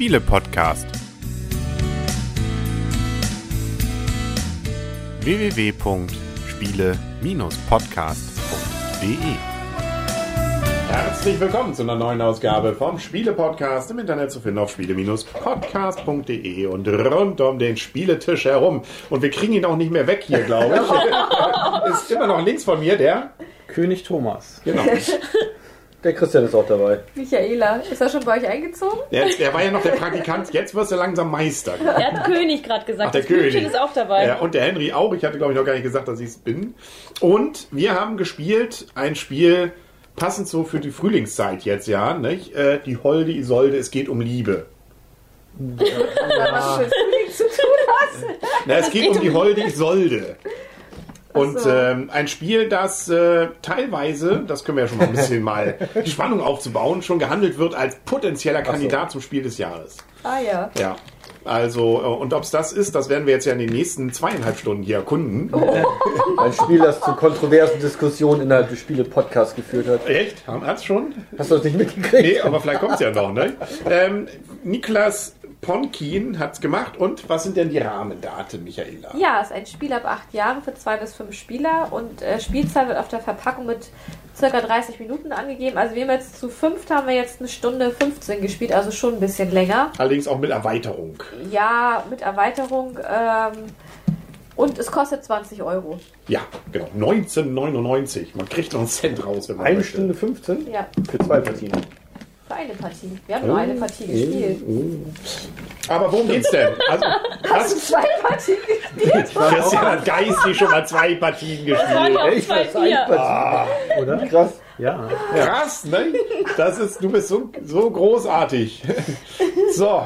Spiele-Podcast. www.spiele-podcast.de Herzlich willkommen zu einer neuen Ausgabe vom Spiele-Podcast im Internet zu finden auf spiele-podcast.de und rund um den Spieletisch herum. Und wir kriegen ihn auch nicht mehr weg hier, glaube ich. Ist immer noch links von mir der König Thomas. Genau. Der Christian ist auch dabei. Michaela, ist er schon bei euch eingezogen? Der, der war ja noch der Praktikant, jetzt wirst du langsam Meister. Er hat König gerade gesagt. Ach, der das Blümchen König. ist auch dabei. Ja, und der Henry auch. Ich hatte, glaube ich, noch gar nicht gesagt, dass ich es bin. Und wir haben gespielt ein Spiel, passend so für die Frühlingszeit jetzt, ja. Nicht? Äh, die Holde Isolde, es geht um Liebe. Was mit Frühling zu tun hat? Na, es geht, geht um die Holde Isolde. Und so. ähm, ein Spiel, das äh, teilweise, das können wir ja schon mal ein bisschen mal die Spannung aufzubauen, schon gehandelt wird als potenzieller Kandidat zum Spiel des Jahres. Ah ja. Ja. Also, äh, und ob es das ist, das werden wir jetzt ja in den nächsten zweieinhalb Stunden hier erkunden. Ein Spiel, das zu kontroversen Diskussionen innerhalb des Spiele-Podcasts geführt hat. Echt? Haben hat's schon? Hast du das nicht mitgekriegt? Nee, aber vielleicht kommt's ja noch, ne? Ähm, Niklas Ponkin hat's gemacht. Und was sind denn die Rahmendaten, Michaela? Ja, ist ein Spiel ab acht Jahren für zwei bis fünf Spieler und äh, Spielzeit wird auf der Verpackung mit circa 30 Minuten angegeben. Also wir haben jetzt zu fünft haben wir jetzt eine Stunde 15 gespielt, also schon ein bisschen länger. Allerdings auch mit Erweiterung. Ja, mit Erweiterung. Ähm, und es kostet 20 Euro. Ja, genau. 1999. Man kriegt noch einen Cent raus, wenn man Eine möchte. Stunde 15 Ja, für zwei Partien. Für eine Partie. Wir haben nur eine Partie gespielt. Aber worum geht's denn? Also, Hast du zwei Partien gespielt? Christian hat geistig schon mal zwei Partien Das waren gespielt. auch Echt? zwei Bier. Partie. Oder? Krass. Ja. Krass, ne? Das ist, du bist so, so großartig. So,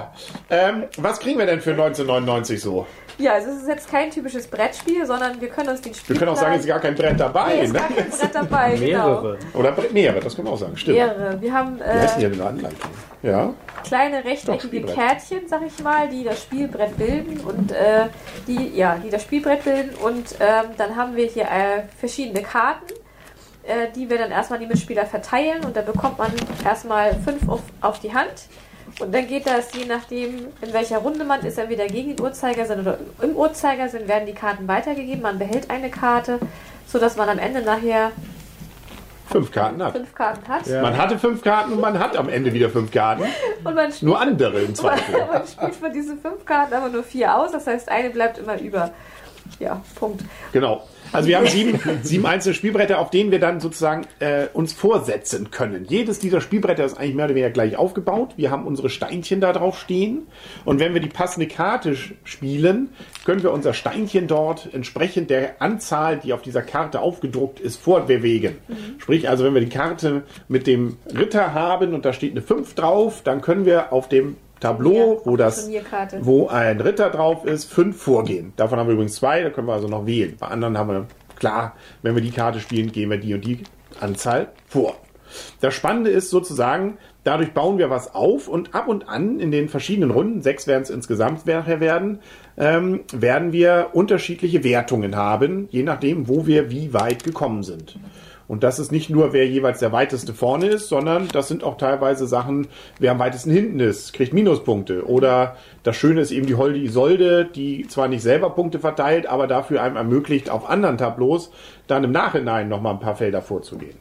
ähm, was kriegen wir denn für 1999 so? Ja, also es ist jetzt kein typisches Brettspiel, sondern wir können uns den Spiel. Wir können auch sagen, es ist gar kein Brett dabei, Nee, ist ne? gar kein Brett dabei, genau. Mehrere. Oder Brett- mehrere, das können wir auch sagen. Stimmt. Mehrere. Wir haben Wie heißt denn äh, hier eine Anleitung? Ja. kleine rechteckige. Kärtchen, sag ich mal, die das Spielbrett bilden und äh, die, ja, die das Spielbrett bilden. Und ähm, dann haben wir hier äh, verschiedene Karten, äh, die wir dann erstmal die Mitspieler verteilen und da bekommt man erstmal fünf auf, auf die Hand. Und dann geht das, je nachdem, in welcher Runde man ist, entweder gegen den Uhrzeigersinn oder im Uhrzeigersinn werden die Karten weitergegeben. Man behält eine Karte, sodass man am Ende nachher Fünf Karten hat. fünf Karten hat. Ja. Man hatte fünf Karten und man hat am Ende wieder fünf Karten. Und man spielt Nur andere im Man, Zweifel. man spielt von diesen fünf Karten aber nur vier aus, das heißt, eine bleibt immer über. Ja, Punkt. Genau. Also wir haben sieben, sieben einzelne Spielbretter, auf denen wir dann sozusagen äh, uns vorsetzen können. Jedes dieser Spielbretter ist eigentlich mehr oder weniger gleich aufgebaut. Wir haben unsere Steinchen da drauf stehen. Und wenn wir die passende Karte spielen, können wir unser Steinchen dort entsprechend der Anzahl, die auf dieser Karte aufgedruckt ist, fortbewegen. Sprich, also wenn wir die Karte mit dem Ritter haben und da steht eine 5 drauf, dann können wir auf dem Tableau, wo das wo ein Ritter drauf ist, fünf vorgehen. Davon haben wir übrigens zwei, da können wir also noch wählen. Bei anderen haben wir, klar, wenn wir die Karte spielen, gehen wir die und die Anzahl vor. Das Spannende ist sozusagen, dadurch bauen wir was auf und ab und an in den verschiedenen Runden, sechs werden es insgesamt nachher werden, ähm, werden wir unterschiedliche Wertungen haben, je nachdem, wo wir wie weit gekommen sind. Und das ist nicht nur, wer jeweils der weiteste vorne ist, sondern das sind auch teilweise Sachen, wer am weitesten hinten ist, kriegt Minuspunkte. Oder das Schöne ist eben die Holde Isolde, die zwar nicht selber Punkte verteilt, aber dafür einem ermöglicht, auf anderen Tableaus dann im Nachhinein nochmal ein paar Felder vorzugehen.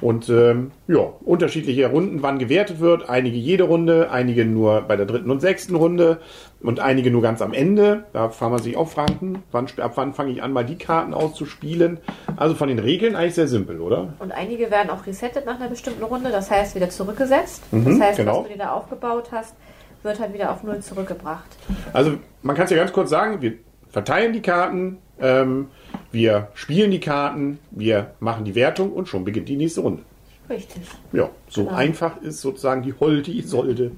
Und ähm, ja, unterschiedliche Runden, wann gewertet wird. Einige jede Runde, einige nur bei der dritten und sechsten Runde und einige nur ganz am Ende. Da kann man sich auch fragen, wann, sp- ab wann fange ich an, mal die Karten auszuspielen. Also von den Regeln eigentlich sehr simpel, oder? Und einige werden auch resettet nach einer bestimmten Runde, das heißt wieder zurückgesetzt. Mhm, das heißt, genau. was du dir da aufgebaut hast, wird halt wieder auf Null zurückgebracht. Also man kann es ja ganz kurz sagen, wir verteilen die Karten, ähm, wir spielen die Karten, wir machen die Wertung und schon beginnt die nächste Runde. Richtig. Ja, so Genau. einfach ist sozusagen die Holde Isolde.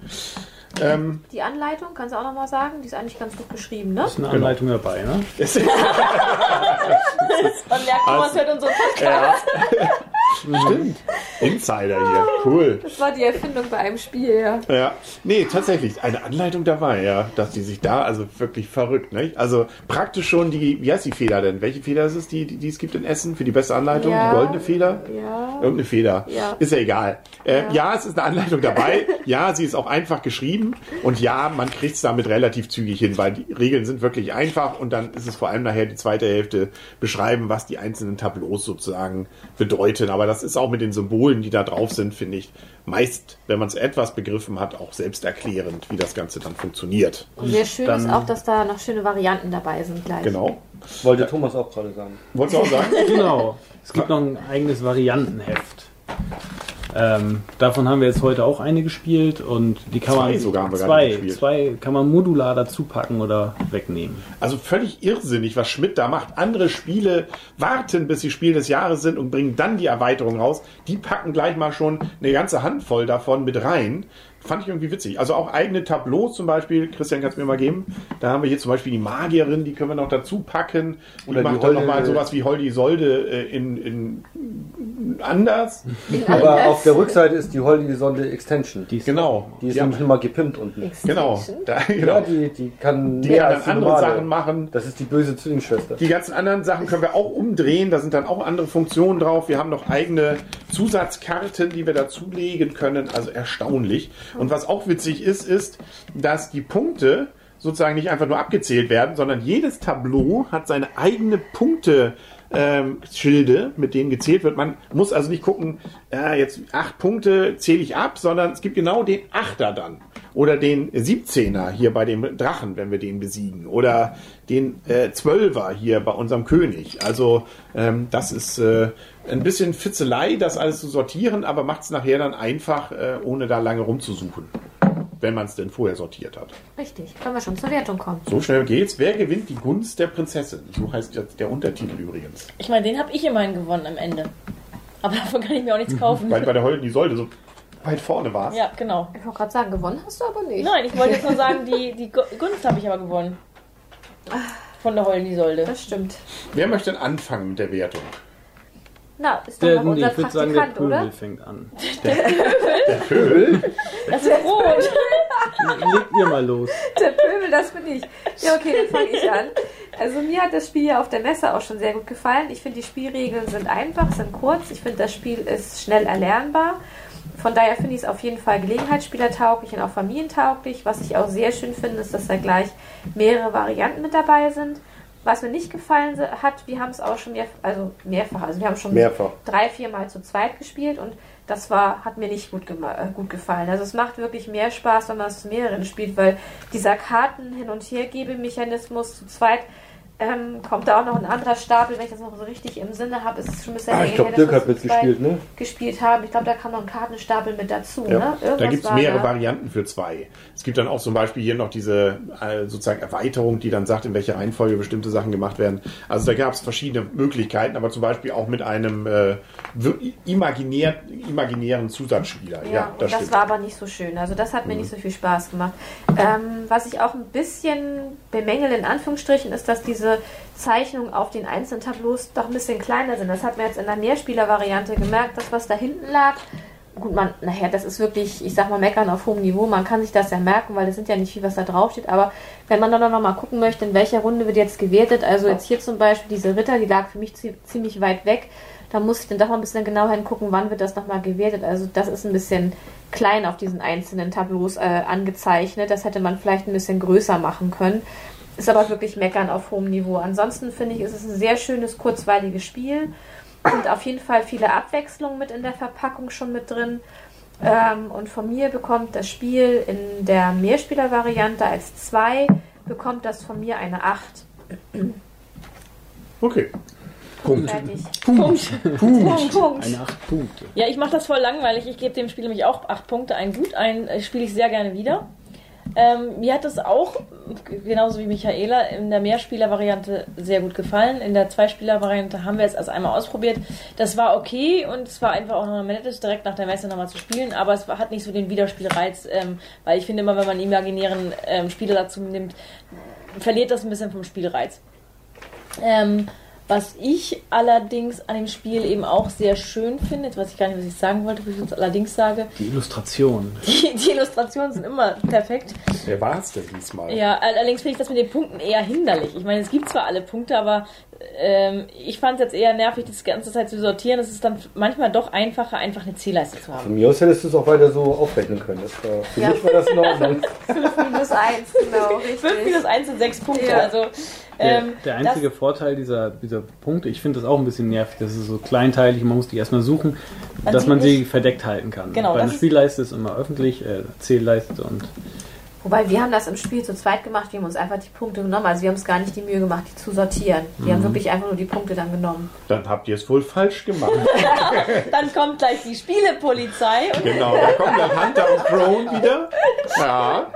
Ähm, Die Anleitung, kannst du auch nochmal sagen, die ist eigentlich ganz gut geschrieben, ne? Ist eine Anleitung dabei, ne? es- Man merkt, Thomas hört unsere Podcast. ja. Stimmt. Insider hier. Cool. Das war die Erfindung bei einem Spiel, ja. Ja, nee, tatsächlich, eine Anleitung dabei, ja, dass die sich da, also wirklich verrückt, nicht? Also praktisch schon die, wie heißt die Feder denn? Welche Feder ist es, die, die, die es gibt in Essen für die beste Anleitung? Ja. Die goldene Feder? Ja. Irgendeine Feder. Ja. Ist ja egal. Äh, ja. Ja. es ist eine Anleitung dabei. ja, sie ist auch einfach geschrieben. Und ja, man kriegt es damit relativ zügig hin, weil die Regeln sind wirklich einfach. Und dann ist es vor allem nachher die zweite Hälfte beschreiben, was die einzelnen Tableaus sozusagen bedeuten. Aber das ist auch mit den Symbolen, die da drauf sind, finde ich, meist, wenn man es etwas begriffen hat, auch selbsterklärend, wie das Ganze dann funktioniert. Und sehr schön Dann- ist auch, dass da noch schöne Varianten dabei sind gleich. Genau. Wollte Thomas auch gerade sagen. Wolltest du auch sagen? Genau. Es gibt noch ein eigenes Variantenheft. Ähm, davon haben wir jetzt heute auch eine gespielt und die kann Zwei man sogar haben wir zwei, zwei kann man modular dazu packen oder wegnehmen. Also völlig irrsinnig, was Schmidt da macht. Andere Spiele warten, bis sie Spiel des Jahres sind und bringen dann die Erweiterung raus. Die packen gleich mal schon eine ganze Handvoll davon mit rein. Fand ich irgendwie witzig. Also auch eigene Tableaus zum Beispiel. Christian, kannst du mir mal geben? Da haben wir hier zum Beispiel die Magierin, die können wir noch dazu packen. Die Oder die macht dann Holde- nochmal sowas wie Holdi Solde äh, in, in anders. Aber auf der Rückseite ist die Holdige Sonde Extension. Die ist Genau. Die ist ja, nämlich nochmal gepimpt unten. genau. Extension. Da, Ja, genau. die, die kann Die mehr als dann die andere normale. Sachen machen. Das ist die böse Zwillingsschwester. Die ganzen anderen Sachen können wir auch umdrehen. Da sind dann auch andere Funktionen drauf. Wir haben noch eigene Zusatzkarten, die wir dazulegen können. Also erstaunlich. Und was auch witzig ist, ist, dass die Punkte sozusagen nicht einfach nur abgezählt werden, sondern jedes Tableau hat seine eigene Punkte. Ähm, Schilde, mit denen gezählt wird. Man muss also nicht gucken, ja, jetzt acht Punkte zähle ich ab, sondern es gibt genau den Achter dann. Oder den 17er hier bei dem Drachen, wenn wir den besiegen. Oder den äh, 12er hier bei unserem König. Also ähm, das ist äh, ein bisschen Fitzelei, das alles zu sortieren, aber macht es nachher dann einfach, äh, ohne da lange rumzusuchen. Wenn man es denn vorher sortiert hat. Richtig, können wir schon zur Wertung kommen. So schnell geht's. Wer gewinnt die Gunst der Prinzessin? So heißt jetzt der Untertitel übrigens. Ich meine, den habe ich immerhin gewonnen am Ende. Aber davon kann ich mir auch nichts kaufen. Weil bei der Holden die Säule so weit vorne war. Ja, genau. Ich wollte gerade sagen, gewonnen hast du aber nicht. Nein, ich wollte jetzt nur sagen, die, die Gu- Gunst habe ich aber gewonnen. Von der Holden die Solde. Das stimmt. Wer möchte denn anfangen mit der Wertung? Na, ist doch Der, noch nee, unser ich würde sagen, der Pöbel oder? fängt an. Das ist rot. Legt ihr mal los. Der Pöbel, das bin ich. Ja, okay, dann fange ich an. Also mir hat das Spiel ja auf der Messe auch schon sehr gut gefallen. Ich finde, die Spielregeln sind einfach, sind kurz. Ich finde, das Spiel ist schnell erlernbar. Von daher finde ich es auf jeden Fall gelegenheitsspielertauglich und auch familientauglich. Was ich auch sehr schön finde, ist, dass da gleich mehrere Varianten mit dabei sind. Was mir nicht gefallen hat, wir haben es auch schon mehr, also mehrfach, also wir haben schon Mehrfach. drei, vier Mal zu zweit gespielt und das war, hat mir nicht gut, äh, gut gefallen. Also es macht wirklich mehr Spaß, wenn man es zu mehreren spielt, weil dieser Karten hin und her Mechanismus zu zweit ähm, kommt da auch noch ein anderer Stapel, wenn ich das noch so richtig im Sinne habe, ist es schon ein bisschen Ah, ich glaube, Dirk hat mitgespielt, ne? gespielt haben. Ich glaube, da kam noch ein Kartenstapel mit dazu. Ja, ne? da gibt es mehrere da. Varianten für zwei. Es gibt dann auch zum Beispiel hier noch diese äh, sozusagen Erweiterung, die dann sagt, in welcher Reihenfolge bestimmte Sachen gemacht werden. Also da gab es verschiedene Möglichkeiten, aber zum Beispiel auch mit einem äh, imaginär, imaginären Zusatzspieler. Ja, Ja, das das. Mhm. war aber nicht so schön. Also das hat mir nicht so viel Spaß gemacht. Ähm, was ich auch ein bisschen bemängele, in Anführungsstrichen, ist, dass diese Zeichnungen auf den einzelnen Tableaus doch ein bisschen kleiner sind. Das hat man jetzt in der Mehrspieler-Variante gemerkt. Das, was da hinten lag, gut, man, nachher, das ist wirklich, ich sag mal, meckern auf hohem Niveau. Man kann sich das ja merken, weil es sind ja nicht viel, was da draufsteht. Aber wenn man dann noch mal gucken möchte, in welcher Runde wird jetzt gewertet, also jetzt hier zum Beispiel diese Ritter, die lag für mich zie- ziemlich weit weg. Da muss ich dann doch mal ein bisschen genauer hingucken, wann wird das nochmal gewertet. Also das ist ein bisschen klein auf diesen einzelnen Tableaus äh, angezeichnet. Das hätte man vielleicht ein bisschen größer machen können. Ist aber wirklich meckern auf hohem Niveau. Ansonsten finde ich, ist es ein sehr schönes, kurzweiliges Spiel. Und auf jeden Fall viele Abwechslungen mit in der Verpackung schon mit drin. Ähm, und von mir bekommt das Spiel in der Mehrspieler-Variante als 2, bekommt das von mir eine 8. Okay. Punkt. Fertig. Punkt. Punkt. Punkt. Eine 8 Punkte. Ja, ich mache das voll langweilig. Ich gebe dem Spiel nämlich auch acht Punkte. Ein gut, ein äh, spiele ich sehr gerne wieder. Ähm, mir hat es auch, genauso wie Michaela, in der Mehrspieler-Variante sehr gut gefallen. In der Zweispieler-Variante haben wir es erst einmal ausprobiert. Das war okay und es war einfach auch noch nett, direkt nach der Messe nochmal zu spielen, aber es hat nicht so den Wiederspielreiz, ähm, weil ich finde immer, wenn man imaginären ähm, Spieler dazu nimmt, verliert das ein bisschen vom Spielreiz. Ähm, Was ich allerdings an dem Spiel eben auch sehr schön finde, jetzt weiß ich gar nicht, was ich sagen wollte, wo ich jetzt allerdings sage, Die Illustration. die, die Illustrationen sind immer perfekt. Wer war es denn diesmal? Ja, allerdings finde ich das mit den Punkten eher hinderlich. Ich meine, es gibt zwar alle Punkte, aber ähm, ich fand es jetzt eher nervig, das ganze Zeit zu sortieren. Es ist dann manchmal doch einfacher, einfach eine Zielleiste zu haben. Von mir aus hättest du es auch weiter so aufrechnen können. Das war, für Ja. mich war das in Ordnung. 5 minus 1, genau, 5 richtig. minus 1 sind 6 Punkte. Ja. Also, Der, ähm, der einzige Vorteil dieser, dieser Punkte, ich finde das auch ein bisschen nervig, das ist so kleinteilig, man muss die erstmal suchen, Man dass man sie nicht- verdeckt halten kann. Genau, Bei einer ist- Spielleiste ist immer öffentlich, äh, Zählleiste und Wobei wir haben das im Spiel zu zweit gemacht, wir haben uns einfach die Punkte genommen. Also wir haben uns gar nicht die Mühe gemacht, die zu sortieren. Wir haben wirklich einfach nur die Punkte dann genommen. Dann habt ihr es wohl falsch gemacht. dann kommt gleich die Spielepolizei und genau, da kommt der Hunter und Crone wieder. Ja.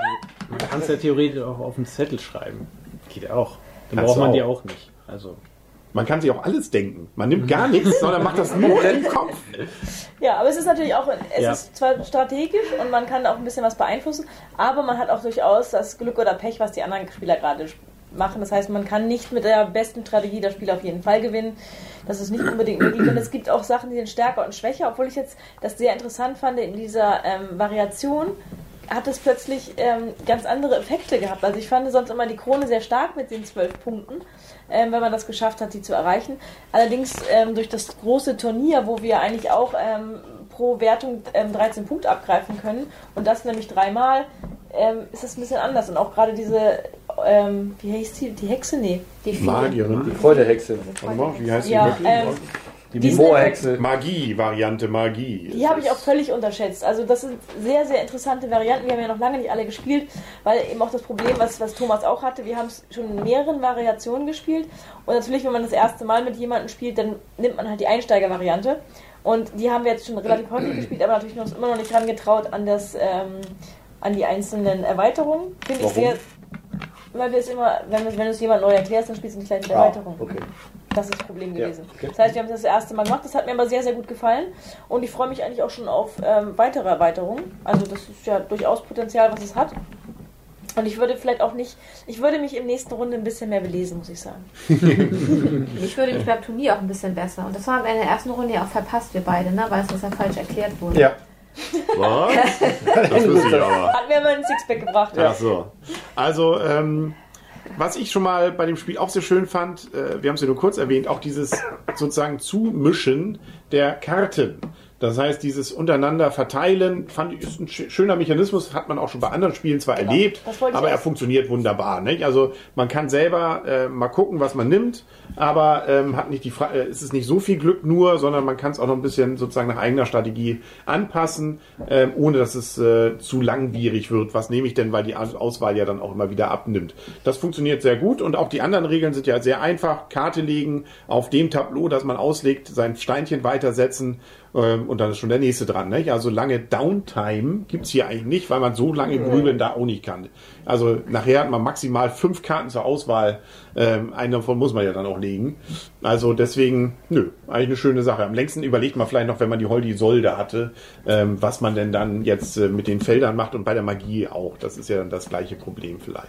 man kann es ja theoretisch auch auf den Zettel schreiben. Geht ja auch. Dann Kannst braucht man die auch. auch nicht. Also, Man kann sich auch alles denken. Man nimmt gar nichts, sondern macht das nur im Kopf. Ja, aber es ist natürlich auch, es Ja. ist zwar strategisch und man kann auch ein bisschen was beeinflussen, aber man hat auch durchaus das Glück oder Pech, was die anderen Spieler gerade machen. Das heißt, man kann nicht mit der besten Strategie das Spiel auf jeden Fall gewinnen. Das ist nicht unbedingt möglich. Und es gibt auch Sachen, die sind stärker und schwächer, obwohl ich jetzt das sehr interessant fand in dieser ähm, Variation hat es plötzlich ähm, ganz andere Effekte gehabt. Also ich fand sonst immer die Krone sehr stark mit den zwölf Punkten, ähm, wenn man das geschafft hat, sie zu erreichen. Allerdings ähm, durch das große Turnier, wo wir eigentlich auch ähm, pro Wertung ähm, 13 Punkte abgreifen können und das nämlich dreimal, ähm, ist das ein bisschen anders. Und auch gerade diese, ähm, wie heißt die, die Hexe? Nee. Die. Die Magierin. Warte mal, wie heißt die Ja, wirklich? Die Die Moorhexe. Magie-Variante Magie. Die habe ich auch völlig unterschätzt. Also das sind sehr, sehr interessante Varianten. Wir haben ja noch lange nicht alle gespielt, weil eben auch das Problem, was, was Thomas auch hatte, wir haben es schon in mehreren Variationen gespielt. Und natürlich, wenn man das erste Mal mit jemandem spielt, dann nimmt man halt die Einsteigervariante. Und die haben wir jetzt schon relativ häufig gespielt, aber natürlich noch, immer noch nicht dran getraut an, das, ähm, an die einzelnen Erweiterungen. Finde ich sehr... Weil wir es immer, wenn, du- wenn du es jemand neu erklärst, dann spielst du nicht gleich mit Ah, Erweiterung. okay. Das ist das Problem Ja, gewesen. okay. Das heißt, wir haben das das erste Mal gemacht. Das hat mir aber sehr, sehr gut gefallen. Und ich freue mich eigentlich auch schon auf ähm, weitere Erweiterungen. Also das ist ja durchaus Potenzial, was es hat. Und ich würde vielleicht auch nicht, ich würde mich im nächsten Runde ein bisschen mehr belesen, muss ich sagen. Ich würde mich beim Turnier auch ein bisschen besser. Und das haben wir in der ersten Runde ja auch verpasst, wir beide, ne? weil es uns ja falsch erklärt wurde. Ja. Was? Das wüsste ich aber. Hat mir mal ein Sixpack gebracht. Ach so. Also, ähm, was ich schon mal bei dem Spiel auch sehr schön fand, äh, wir haben es ja nur kurz erwähnt, auch dieses sozusagen Zumischen der Karten. Das heißt, dieses untereinander verteilen, fand ich, ist ein sch- schöner Mechanismus, hat man auch schon bei anderen Spielen zwar Genau. erlebt, aber er funktioniert wunderbar. Nicht? Also man kann selber äh, mal gucken, was man nimmt, aber ähm, hat nicht die Fra äh, es ist nicht so viel Glück nur, sondern man kann es auch noch ein bisschen sozusagen nach eigener Strategie anpassen, ähm, ohne dass es äh, zu langwierig wird. Was nehme ich denn, weil die Aus- Auswahl ja dann auch immer wieder abnimmt. Das funktioniert sehr gut und auch die anderen Regeln sind ja sehr einfach. Karte legen, auf dem Tableau, das man auslegt, sein Steinchen weitersetzen ähm, und dann ist schon der nächste dran. Nicht? Also lange Downtime gibt's hier eigentlich nicht, weil man so lange grübeln da auch nicht kann. Also nachher hat man maximal fünf Karten zur Auswahl. Ähm, eine davon muss man ja dann auch legen. Also deswegen, nö, eigentlich eine schöne Sache. Am längsten überlegt man vielleicht noch, wenn man die Holdi Solde hatte, ähm, was man denn dann jetzt äh, mit den Feldern macht und bei der Magie auch. Das ist ja dann das gleiche Problem vielleicht.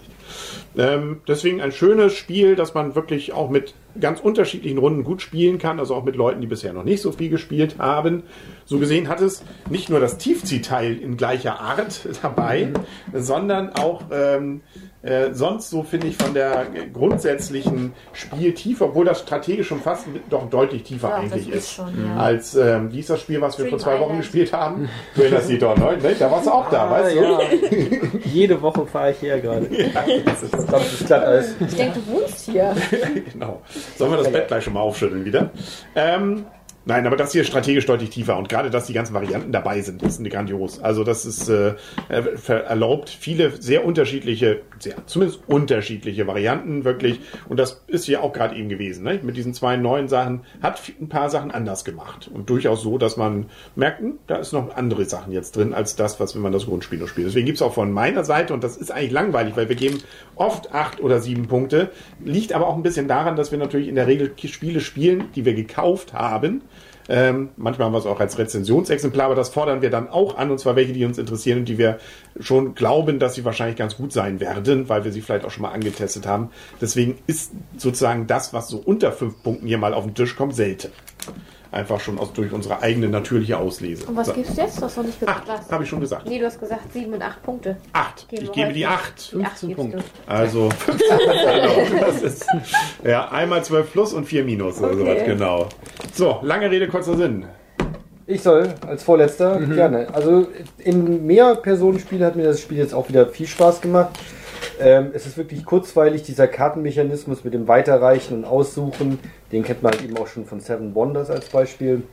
Ähm, deswegen ein schönes Spiel, das man wirklich auch mit ganz unterschiedlichen Runden gut spielen kann, also auch mit Leuten, die bisher noch nicht so viel gespielt haben. So gesehen hat es nicht nur das Tiefziehteil in gleicher Art dabei, sondern auch ähm, äh, sonst so finde ich von der grundsätzlichen Spieltiefe, obwohl das strategisch schon fast doch deutlich tiefer Ja, eigentlich das ist ist. schon, ja. Als ähm, wie ist das Spiel, was wir Dream vor zwei Wochen Island. gespielt haben? Du erinnerst dich doch, ne? Ne? Da warst du auch da, weißt du? ja. Jede Woche fahre ich her gerade. Verdammtes Glatteis. Ich denke, du wohnst hier. genau. Sollen wir das Bett gleich schon mal aufschütteln wieder? Ähm, nein, aber das hier ist strategisch deutlich tiefer und gerade, dass die ganzen Varianten dabei sind, ist eine grandios. Also das ist äh, erlaubt viele sehr unterschiedliche, sehr, zumindest unterschiedliche Varianten wirklich. Und das ist hier auch gerade eben gewesen. Ne? Mit diesen zwei neuen Sachen hat ein paar Sachen anders gemacht und durchaus so, dass man merkt, hm, da ist noch andere Sachen jetzt drin als das, was wenn man das Grundspiel nur spielt. Deswegen gibt's auch von meiner Seite und das ist eigentlich langweilig, weil wir geben oft acht oder sieben Punkte. Liegt aber auch ein bisschen daran, dass wir natürlich in der Regel Spiele spielen, die wir gekauft haben Ähm, manchmal haben wir es auch als Rezensionsexemplar, aber das fordern wir dann auch an, und zwar welche, die uns interessieren und die wir schon glauben, dass sie wahrscheinlich ganz gut sein werden, weil wir sie vielleicht auch schon mal angetestet haben. Deswegen ist sozusagen das, was so unter fünf Punkten hier mal auf den Tisch kommt, selten. Einfach schon aus, durch unsere eigene natürliche Auslese. Und was So. gibst du jetzt? Du hast noch nicht gesagt, Acht, was. habe ich schon gesagt. Nee, du hast gesagt sieben und acht Punkte. Acht. Geben Ich gebe die acht. Die acht 15 gibst Punkte. Also 15, genau, das ist ja einmal 12 plus und 4 minus oder Okay. sowas, genau. So, lange Rede, kurzer Sinn. Ich soll als Vorletzter gerne. Also in mehr Personenspielen hat mir das Spiel jetzt auch wieder viel Spaß gemacht. Ähm, es ist wirklich kurzweilig, dieser Kartenmechanismus mit dem Weiterreichen und Aussuchen, den kennt man eben auch schon von Seven Wonders als Beispiel.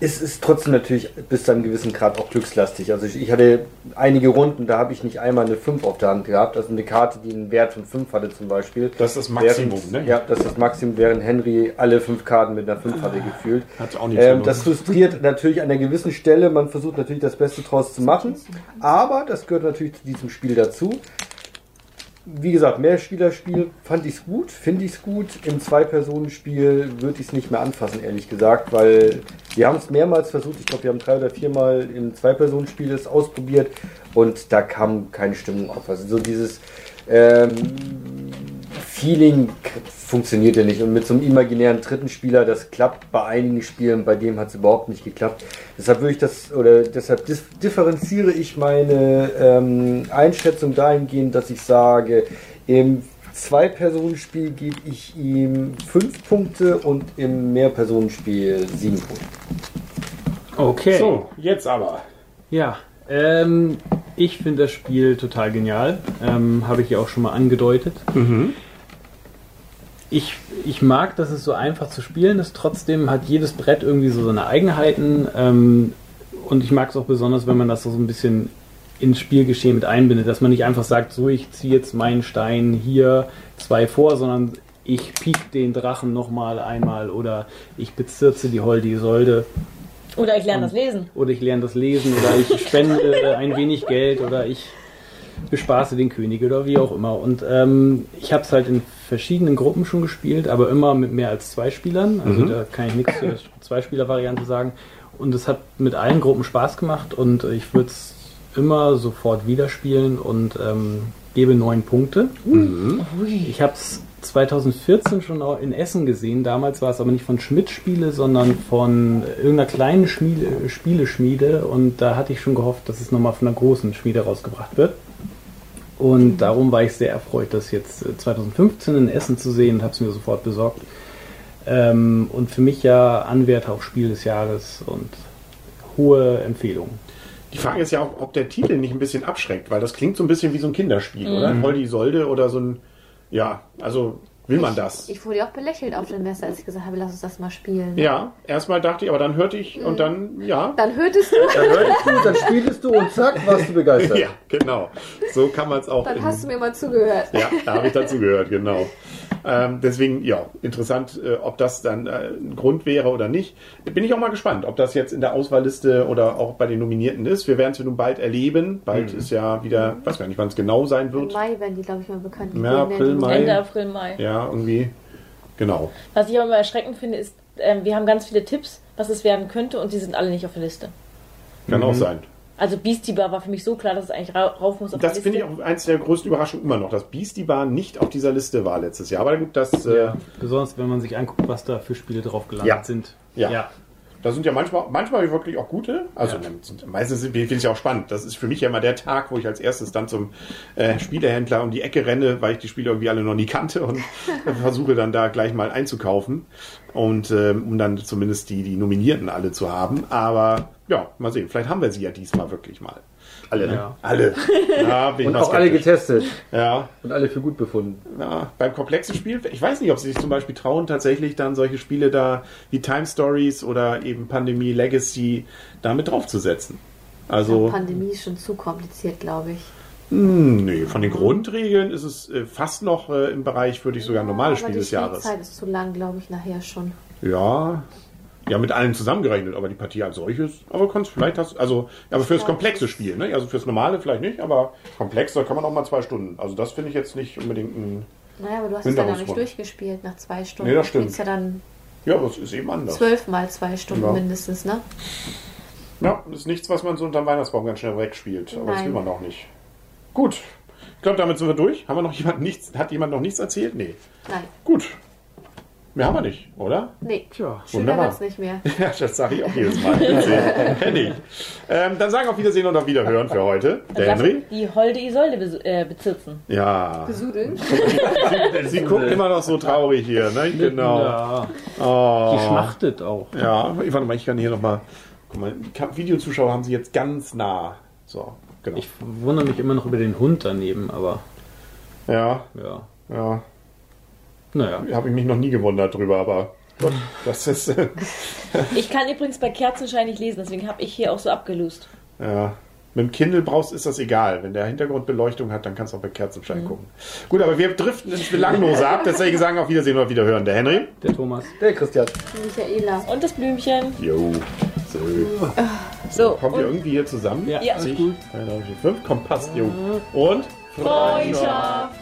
Es ist trotzdem natürlich bis zu einem gewissen Grad auch glückslastig. Also ich, ich hatte einige Runden, da habe ich nicht einmal eine 5 auf der Hand gehabt, also eine Karte, die einen Wert von 5 hatte zum Beispiel. Das ist das Maximum, während, ne? Ja, das ist das Maximum, während Henry alle fünf Karten mit einer 5 hatte gefühlt. Hat auch nichts Ähm, das frustriert natürlich an einer gewissen Stelle. Man versucht natürlich das Beste draus zu machen. Aber das gehört natürlich zu diesem Spiel dazu. Wie gesagt, Mehrspielerspiel fand ich es gut, finde ich es gut. Im Zwei-Personen-Spiel würde ich es nicht mehr anfassen, ehrlich gesagt, weil wir haben es mehrmals versucht. Ich glaube, wir haben drei oder viermal im Zwei-Personen-Spiel es ausprobiert und da kam keine Stimmung auf. Also so dieses ähm, Feeling funktioniert ja nicht. Und mit so einem imaginären dritten Spieler, das klappt bei einigen Spielen, bei dem hat es überhaupt nicht geklappt. Deshalb würde ich das, oder deshalb differenziere ich meine ähm, Einschätzung dahingehend, dass ich sage, im Zwei-Personen-Spiel gebe ich ihm fünf Punkte und im Mehrpersonenspiel sieben Punkte. Okay. So, jetzt aber. Ja, ähm, ich finde das Spiel total genial. Ähm, Habe ich ja auch schon mal angedeutet. Ich, ich mag, dass es so einfach zu spielen ist. Trotzdem hat jedes Brett irgendwie so seine Eigenheiten. Ähm, und ich mag es auch besonders, wenn man das so ein bisschen ins Spielgeschehen mit einbindet. Dass man nicht einfach sagt, so, ich ziehe jetzt meinen Stein hier zwei vor, sondern ich piek den Drachen nochmal einmal oder ich bezirze die Holde Isolde. Oder ich lerne das Lesen. Oder ich lerne das Lesen oder ich spende ein wenig Geld oder ich bespaße den König oder wie auch immer. Und ähm, ich habe es halt in verschiedenen Gruppen schon gespielt, aber immer mit mehr als zwei Spielern. Also da kann ich nichts zur Zweispieler-Variante sagen. Und es hat mit allen Gruppen Spaß gemacht und äh, ich würde es immer sofort wieder spielen und ähm, gebe neun Punkte. Ich habe es 2014 schon auch in Essen gesehen. Damals war es aber nicht von Schmidt Spiele, sondern von irgendeiner kleinen Schmiede, Spieleschmiede. Und da hatte ich schon gehofft, dass es nochmal von einer großen Schmiede rausgebracht wird. Und darum war ich sehr erfreut, das jetzt äh, 2015 in Essen zu sehen und habe es mir sofort besorgt. Ähm, und für mich ja Anwärter auf Spiel des Jahres und hohe Empfehlung. Die Frage ist ja auch, ob der Titel nicht ein bisschen abschreckt, weil das klingt so ein bisschen wie so ein Kinderspiel, oder? Mhm. Holdi Solde oder so ein. Ja, also will man das? Ich wurde ja auch belächelt auf dem Messer, als ich gesagt habe, lass uns das mal spielen. Ja, erstmal dachte ich, aber dann hörte ich und dann, ja. Dann hörtest du, Dann hörst du, dann spielst du und zack, warst du begeistert. Ja, genau. So kann man es auch. dann in- hast du mir mal zugehört. Ja, da habe ich dazu gehört, genau. Ähm, deswegen, ja, interessant, äh, ob das dann äh, ein Grund wäre oder nicht. Bin ich auch mal gespannt, ob das jetzt in der Auswahlliste oder auch bei den Nominierten ist. Wir werden es ja nun bald erleben. Bald ist ja wieder, weiß gar nicht, wann es genau sein Im wird. Mai werden die, glaube ich, mal bekannt. Ja, April, Mai. Ende April, Mai. Ja, irgendwie. Genau. Was ich aber immer erschreckend finde, ist, ähm, wir haben ganz viele Tipps, was es werden könnte und die sind alle nicht auf der Liste. Kann auch sein. Also Beastie Bar war für mich so klar, dass es eigentlich ra rauf muss auf Das finde ich auch eins der größten Überraschungen immer noch, dass Beastie Bar nicht auf dieser Liste war letztes Jahr. Aber gut, das, äh, Besonders wenn man sich anguckt, was da für Spiele drauf gelandet Ja. sind. Ja. Da sind ja manchmal, manchmal wirklich auch gute. Also Ja. meistens finde ich ja auch spannend. Das ist für mich ja immer der Tag, wo ich als erstes dann zum äh, Spielehändler um die Ecke renne, weil ich die Spiele irgendwie alle noch nie kannte und versuche dann da gleich mal einzukaufen. Und ähm, um dann zumindest die, die Nominierten alle zu haben. Aber ja, mal sehen. Vielleicht haben wir sie ja diesmal wirklich mal. Alle, ne? Ja. Alle. Ja, bin ich Und auch alle getestet Ja, und alle für gut befunden. ja, beim komplexen Spiel, ich weiß nicht, ob sie sich zum Beispiel trauen, tatsächlich dann solche Spiele da wie Time Stories oder eben Pandemie Legacy da mit draufzusetzen. Also, Pandemie ist schon zu kompliziert, glaube ich. mh, nee, von den Grundregeln ist es äh, fast noch äh, im Bereich, würde ich sogar normales Spiel die des Jahres. Spielzeit ist zu lang, glaube ich, nachher schon. Ja, ja, mit allen zusammengerechnet, aber die Partie als solches, aber kannst vielleicht hast, also, aber fürs komplexe das- Spiel, ne? Also fürs normale vielleicht nicht, aber komplex, da kann man auch mal zwei Stunden. Also das finde ich jetzt nicht unbedingt ein Naja, aber du hast es ja nicht Minderungsgrund. durchgespielt nach zwei Stunden. Nee, das stimmt. ja dann Ja, aber es ist eben anders. Zwölf mal zwei Stunden Ja. mindestens, ne? Ja, das ist nichts, was man so unter dem Weihnachtsbaum ganz schnell wegspielt. Aber das Nein. will man auch nicht. Gut. Ich glaube, damit sind wir durch. Haben wir noch jemand nichts, hat jemand noch nichts erzählt? Nee. Nein. Gut. Mehr haben wir nicht, oder? Nee. Tja. Schöner wird's nicht mehr. Ja, das sage ich auch jedes Mal. Kenn ich. Ähm, dann sagen auf Wiedersehen und auf Wiederhören für heute. Der Lass Henry. die holde Isolde bes- äh, bezirzen. Ja. Besudeln. Sie, sie guckt immer noch so traurig hier, ne? Genau. Ja, Oh. die schmachtet auch. Ja, ich warte mal, ich kann hier nochmal. Guck mal, Videozuschauer haben sie jetzt ganz nah. So, genau. Ich wundere mich immer noch über den Hund daneben, aber ja, ja. ja. Naja. Habe ich mich noch nie gewundert drüber, aber Gott, das ist. Äh, Ich kann übrigens bei Kerzenschein nicht lesen, deswegen habe ich hier auch so abgelöst. ja. Mit dem Kindle brauchst, ist das egal. Wenn der Hintergrundbeleuchtung hat, dann kannst du auch bei Kerzenschein gucken. Gut, aber wir driften ins Belanglose ab. Deswegen sagen auf Wiedersehen oder Wiederhören. Der Henry. Der Thomas. Der Christian. Michaela. Und das Blümchen. Jo. So. So, Kommt ihr und irgendwie hier zusammen? Ja, Ja. alles gut. 1, 2, 3, 4, 5. Komm, passt, jo. Und? Freundschaft.